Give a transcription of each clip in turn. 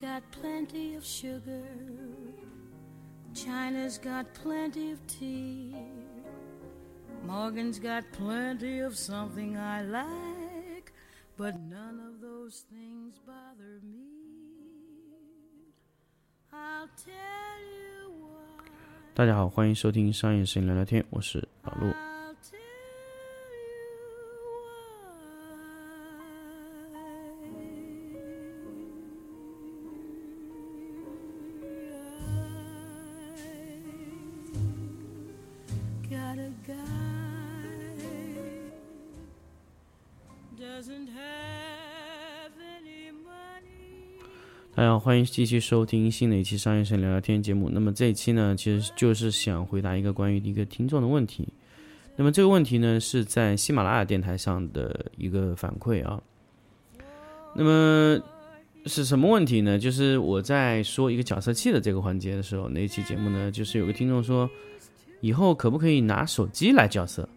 got plenty of sugar. China's got plenty of tea. Morgan's got plenty of something I like, but none of those things bother me. I'll tell you why. 大家好，欢迎收听商业摄影聊聊天，我是老陆。 大家好，欢迎继续收听新的一期商业摄影聊聊天节目。那么这一期呢，其实就是想回答一个关于一个听众的问题。那么这个问题呢，是在喜马拉雅电台上的一个反馈啊。那么是什么问题呢？就是我在说一个角色器的这个环节的时候，那一期节目呢，就是有个听众说，以后可不可以拿手机来校色？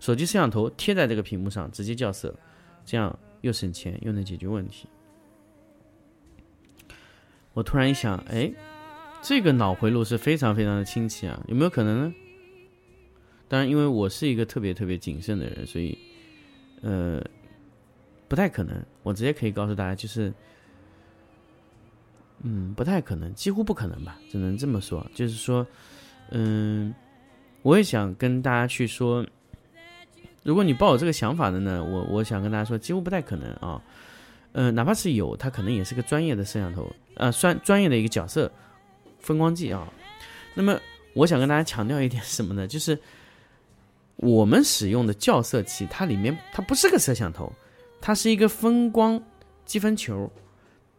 手机摄像头贴在这个屏幕上直接校色，这样又省钱又能解决问题。我突然一想，哎，这个脑回路是非常非常的清奇啊，有没有可能呢？当然，因为我是一个特别特别谨慎的人，所以，呃，不太可能。我直接可以告诉大家，就是，嗯，不太可能，几乎不可能吧，只能这么说。就是说，嗯，我也想跟大家去说，如果你抱有这个想法的呢，我我想跟大家说，几乎不太可能啊。呃，哪怕是有，它可能也是个专业的摄像头，呃，专专业的一个角色分光计啊。那么，我想跟大家强调一点什么呢？就是我们使用的校色器，它里面它不是个摄像头，它是一个分光积分球，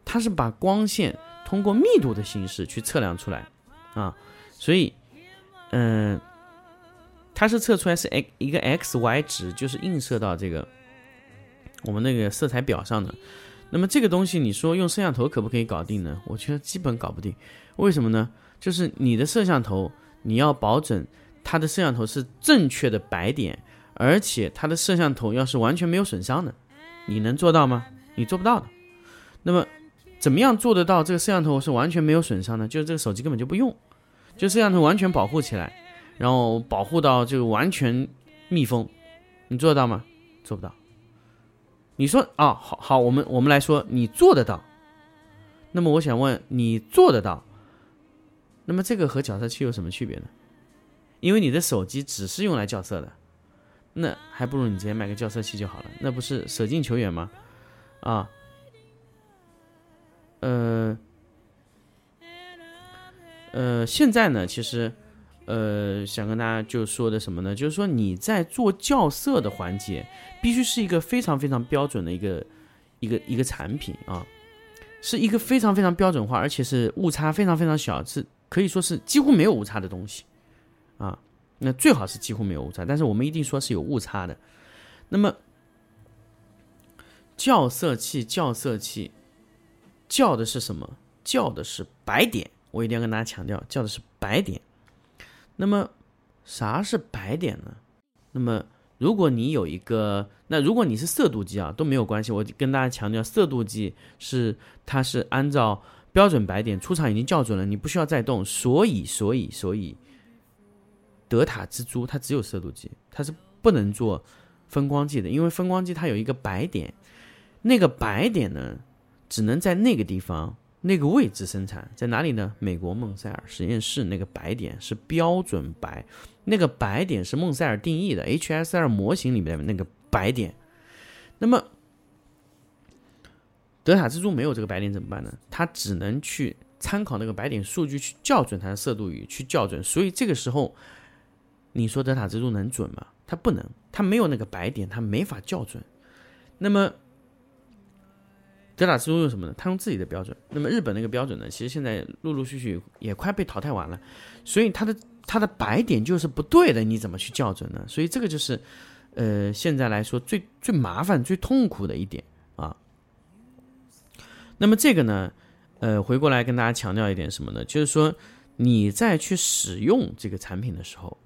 它是把光线通过密度的形式去测量出来啊。所以，嗯、它是测出来是 x 一个 x y 值，就是映射到这个我们那个色彩表上的。那么这个东西，你说用摄像头可不可以搞定呢？我觉得基本搞不定。为什么呢？就是你的摄像头，你要保准它的摄像头是正确的白点，而且它的摄像头要是完全没有损伤的，你能做到吗？你做不到的。那么怎么样做得到这个摄像头是完全没有损伤呢？就是这个手机根本就不用，就摄像头完全保护起来，然后保护到这个完全密封，你做得到吗？做不到。你说啊，好好，我们我们来说，你做得到。那么我想问，你做得到？那么这个和校色器有什么区别呢？因为你的手机只是用来校色的，那还不如你直接买个校色器就好了，那不是舍近求远吗？啊，呃，呃，现在呢，其实，呃，想跟大家就说的什么呢？就是说你在做校色的环节，必须是一个非常非常标准的一个一个一个产品啊，是一个非常非常标准化，而且是误差非常非常小，是可以说是几乎没有误差的东西啊。那最好是几乎没有误差，但是我们一定说是有误差的。那么校色器，校色器，校的是什么？校的是白点。我一定要跟大家强调，叫的是白点。那么啥是白点呢？那么如果你有一个，那如果你是色度计啊，都没有关系。我跟大家强调，色度计是它是按照标准白点，出厂已经校准了，你不需要再动。所以，所以，所以，德塔蜘蛛它只有色度计，它是不能做分光计的，因为分光计它有一个白点，那个白点呢，只能在那个地方。那个位置生产在哪里呢？美国孟塞尔实验室那个白点是标准白，那个白点是孟塞尔定义的 HSR 模型里面的那个白点。那么德塔之珠没有这个白点怎么办呢？它只能去参考那个白点数据去校准它的色度与去校准。所以这个时候，你说德塔之珠能准吗？它不能，它没有那个白点，它没法校准。那么德塔之珠用什么呢？它用自己的标准。那么日本那个标准呢？其实现在陆陆续续也快被淘汰完了，所以它的它的白点就是不对的，你怎么去校准呢？所以这个就是，呃，现在来说最最麻烦、最痛苦的一点啊。那么这个呢，呃，回过来跟大家强调一点什么呢？就是说你在去使用这个产品的时候，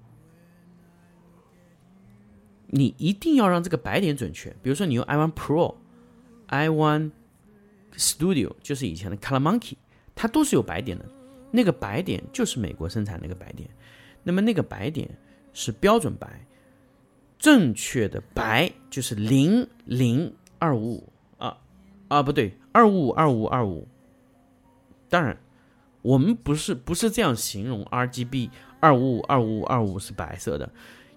你一定要让这个白点准确。比如说你用 i One Pro、i One Studio 就是以前的 Color Monkey，它都是有白点的。那个白点就是美国生产那个白点，那么那个白点是标准白，正确的白就是零零二五五啊啊不对，二五五二五二五。当然，我们不是不是这样形容 RGB 二五五二五五二五是白色的，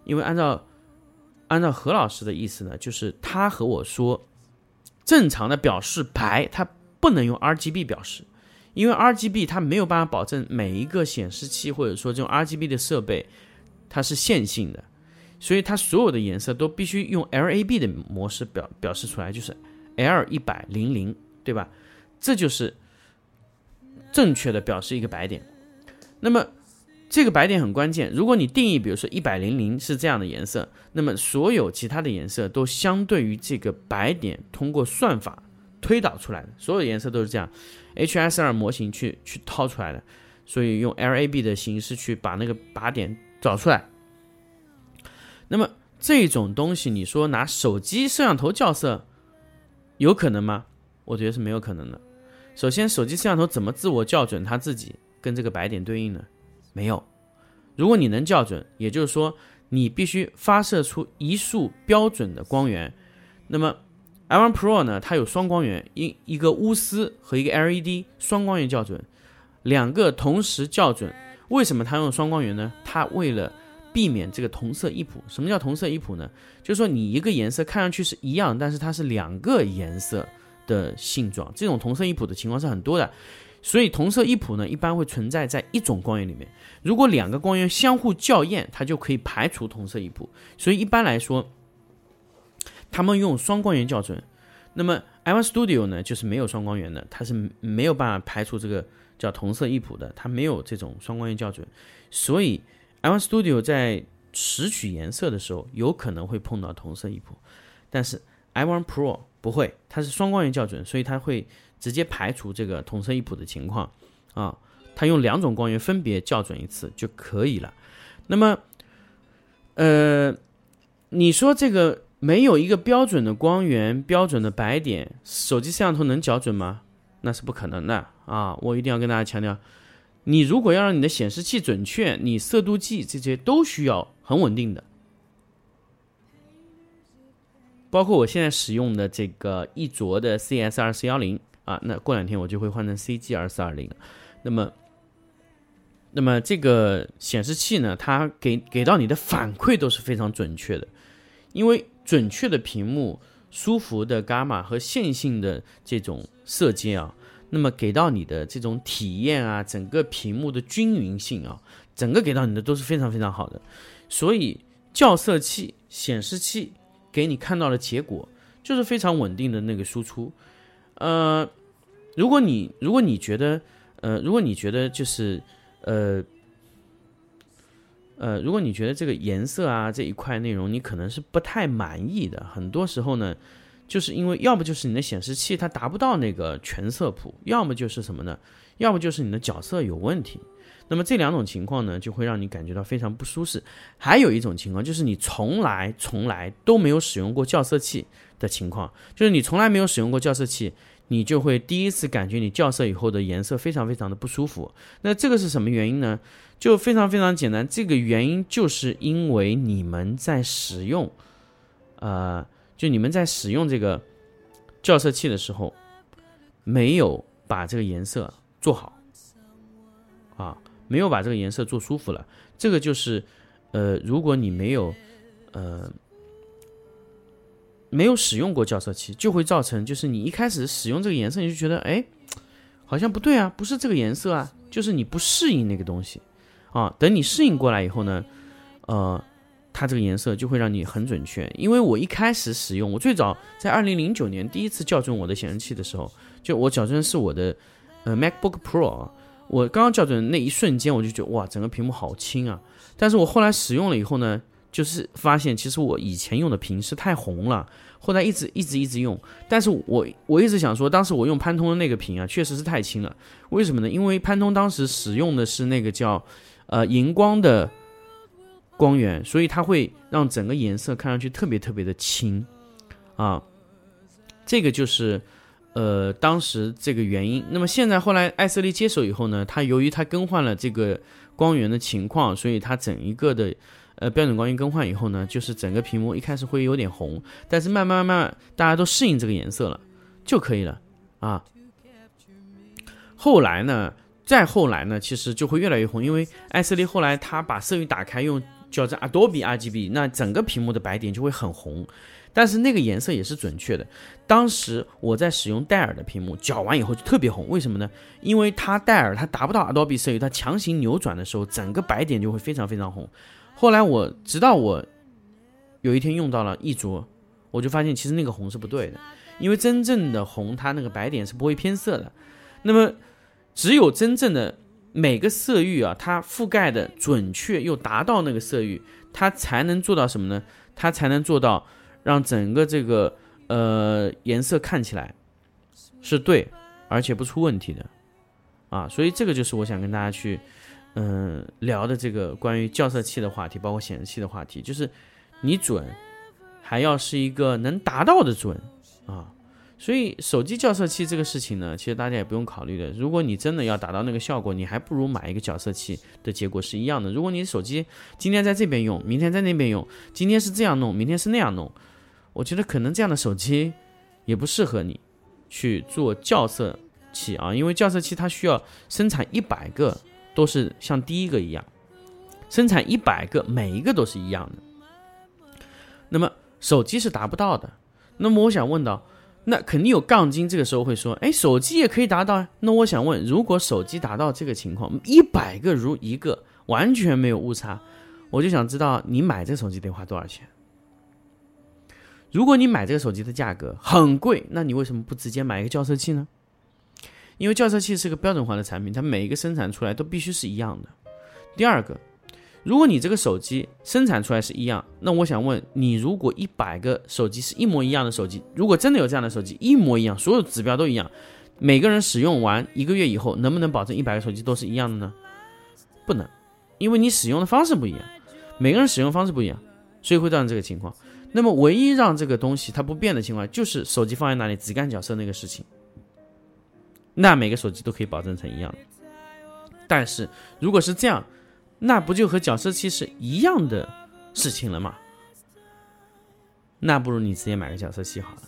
因为按照按照何老师的意思呢，就是他和我说，正常的表示白，它不能用 RGB 表示。因为 RGB 它没有办法保证每一个显示器或者说这种 RGB 的设备它是线性的，所以它所有的颜色都必须用 LAB 的模式表表示出来，就是 L 一百零零，对吧？这就是正确的表示一个白点。那么这个白点很关键，如果你定义比如说一百零零是这样的颜色，那么所有其他的颜色都相对于这个白点通过算法推导出来的，所有颜色都是这样。HSR 模型去去套出来的，所以用 LAB 的形式去把那个靶点找出来。那么这种东西，你说拿手机摄像头校色有可能吗？我觉得是没有可能的。首先，手机摄像头怎么自我校准它自己跟这个白点对应呢？没有。如果你能校准，也就是说你必须发射出一束标准的光源，那么。i1 Pro 呢，它有双光源，一一个钨丝和一个 LED 双光源校准，两个同时校准。为什么它用双光源呢？它为了避免这个同色异谱。什么叫同色异谱呢？就是说你一个颜色看上去是一样，但是它是两个颜色的性状。这种同色异谱的情况是很多的，所以同色异谱呢，一般会存在在一种光源里面。如果两个光源相互校验，它就可以排除同色异谱。所以一般来说。他们用双光源校准，那么 i1 Studio 呢，就是没有双光源的，它是没有办法排除这个叫同色异谱的，它没有这种双光源校准，所以 i1 Studio 在拾取颜色的时候有可能会碰到同色异谱，但是 iOne Pro 不会，它是双光源校准，所以它会直接排除这个同色异谱的情况啊，它用两种光源分别校准一次就可以了。那么，呃，你说这个？没有一个标准的光源、标准的白点，手机摄像头能校准吗？那是不可能的啊！我一定要跟大家强调，你如果要让你的显示器准确，你色度计这些都需要很稳定的。包括我现在使用的这个一卓的 CS 二四幺零啊，那过两天我就会换成 CG 二四二零。那么，那么这个显示器呢，它给给到你的反馈都是非常准确的，因为。准确的屏幕、舒服的伽马和线性的这种色阶啊，那么给到你的这种体验啊，整个屏幕的均匀性啊，整个给到你的都是非常非常好的。所以校色器、显示器给你看到的结果就是非常稳定的那个输出。呃，如果你如果你觉得呃，如果你觉得就是呃。呃，如果你觉得这个颜色啊这一块内容你可能是不太满意的，很多时候呢，就是因为要不就是你的显示器它达不到那个全色谱，要么就是什么呢？要么就是你的角色有问题。那么这两种情况呢，就会让你感觉到非常不舒适。还有一种情况就是你从来从来都没有使用过校色器的情况，就是你从来没有使用过校色器。你就会第一次感觉你校色以后的颜色非常非常的不舒服。那这个是什么原因呢？就非常非常简单，这个原因就是因为你们在使用，呃，就你们在使用这个校色器的时候，没有把这个颜色做好，啊，没有把这个颜色做舒服了。这个就是，呃，如果你没有，呃。没有使用过校色器，就会造成就是你一开始使用这个颜色，你就觉得哎，好像不对啊，不是这个颜色啊，就是你不适应那个东西啊。等你适应过来以后呢，呃，它这个颜色就会让你很准确。因为我一开始使用，我最早在二零零九年第一次校准我的显示器的时候，就我校准是我的呃 MacBook Pro，我刚刚校准那一瞬间，我就觉得哇，整个屏幕好轻啊。但是我后来使用了以后呢。就是发现，其实我以前用的屏是太红了，后来一直一直一直用，但是我我一直想说，当时我用潘通的那个屏啊，确实是太轻了。为什么呢？因为潘通当时使用的是那个叫呃荧光的光源，所以它会让整个颜色看上去特别特别的轻啊。这个就是呃，当时这个原因。那么现在后来艾瑟利接手以后呢，他由于他更换了这个光源的情况，所以他整一个的呃标准光源更换以后呢，就是整个屏幕一开始会有点红，但是慢慢慢慢大家都适应这个颜色了就可以了啊。后来呢，再后来呢，其实就会越来越红，因为艾瑟利后来他把色域打开，用叫做 Adobe RGB，那整个屏幕的白点就会很红。但是那个颜色也是准确的。当时我在使用戴尔的屏幕，搅完以后就特别红。为什么呢？因为它戴尔它达不到 Adobe 色域，它强行扭转的时候，整个白点就会非常非常红。后来我直到我有一天用到了一卓，我就发现其实那个红是不对的，因为真正的红它那个白点是不会偏色的。那么只有真正的每个色域啊，它覆盖的准确又达到那个色域，它才能做到什么呢？它才能做到。让整个这个呃颜色看起来是对，而且不出问题的啊，所以这个就是我想跟大家去嗯聊的这个关于校色器的话题，包括显示器的话题，就是你准还要是一个能达到的准啊，所以手机校色器这个事情呢，其实大家也不用考虑的。如果你真的要达到那个效果，你还不如买一个校色器的结果是一样的。如果你手机今天在这边用，明天在那边用，今天是这样弄，明天是那样弄。我觉得可能这样的手机也不适合你去做校色器啊，因为校色器它需要生产一百个，都是像第一个一样，生产一百个，每一个都是一样的。那么手机是达不到的。那么我想问到，那肯定有杠精这个时候会说，哎，手机也可以达到啊。那我想问，如果手机达到这个情况，一百个如一个，完全没有误差，我就想知道你买这个手机得花多少钱？如果你买这个手机的价格很贵，那你为什么不直接买一个校色器呢？因为校色器是个标准化的产品，它每一个生产出来都必须是一样的。第二个，如果你这个手机生产出来是一样，那我想问你，如果一百个手机是一模一样的手机，如果真的有这样的手机一模一样，所有指标都一样，每个人使用完一个月以后，能不能保证一百个手机都是一样的呢？不能，因为你使用的方式不一样，每个人使用方式不一样，所以会造成这个情况。那么，唯一让这个东西它不变的情况，就是手机放在那里只干角色那个事情。那每个手机都可以保证成一样的。但是，如果是这样，那不就和角色器是一样的事情了吗？那不如你直接买个角色器好了。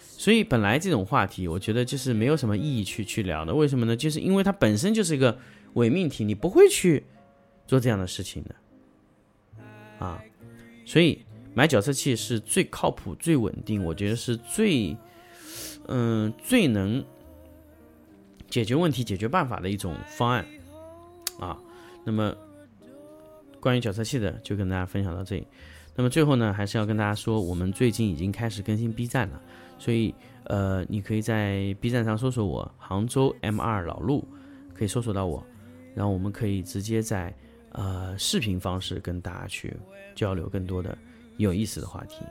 所以，本来这种话题，我觉得就是没有什么意义去去聊的。为什么呢？就是因为它本身就是一个伪命题，你不会去做这样的事情的啊。所以。买角色器是最靠谱、最稳定，我觉得是最，嗯，最能解决问题、解决办法的一种方案啊。那么，关于角色器的就跟大家分享到这里。那么最后呢，还是要跟大家说，我们最近已经开始更新 B 站了，所以呃，你可以在 B 站上搜索我杭州 M 二老陆，可以搜索到我，然后我们可以直接在呃视频方式跟大家去交流更多的。有意思的话题，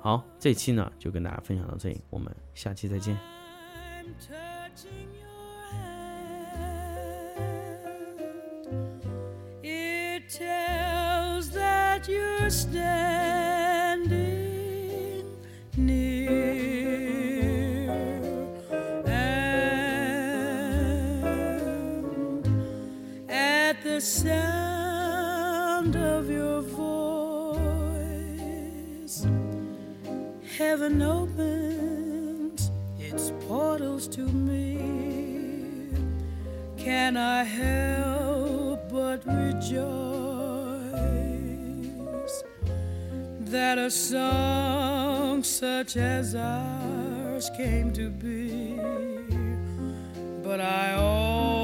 好，这期呢就跟大家分享到这里，我们下期再见。that you're standing near. And at the sound of your voice heaven opens its portals to me. Can I help but rejoice? That a song such as ours came to be? But I always